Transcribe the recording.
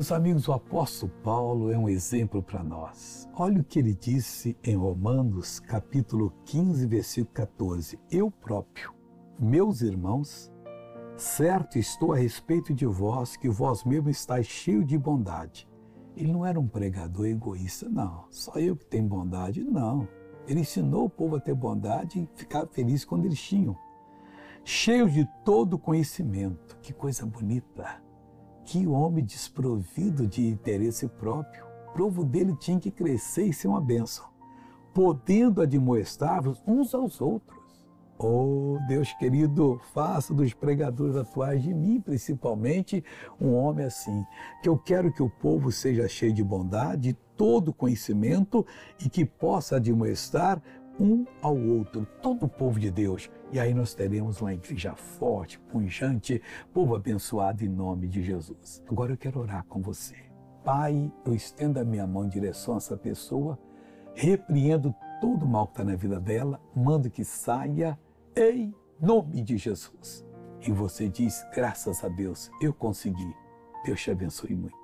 Meus amigos, o apóstolo Paulo é um exemplo para nós. Olha o que ele disse em Romanos, capítulo 15, versículo 14. Eu próprio, meus irmãos, certo estou a respeito de vós, que vós mesmo estáis cheio de bondade. Ele não era um pregador egoísta, não. Só eu que tenho bondade, não. Ele ensinou o povo a ter bondade e ficar feliz quando eles tinham. Cheio de todo conhecimento. Que coisa bonita que homem desprovido de interesse próprio. O provo dele tinha que crescer e ser uma bênção, podendo admoestar-vos uns aos outros. Oh, Deus querido, faça dos pregadores atuais de mim, principalmente, um homem assim, que eu quero que o povo seja cheio de bondade, todo conhecimento e que possa admoestar um ao outro, todo o povo de Deus. E aí nós teremos uma igreja forte, punjante, povo abençoado em nome de Jesus. Agora eu quero orar com você. Pai, eu estendo a minha mão em direção a essa pessoa, repreendo todo o mal que está na vida dela, mando que saia em nome de Jesus. E você diz, graças a Deus, eu consegui. Deus te abençoe muito.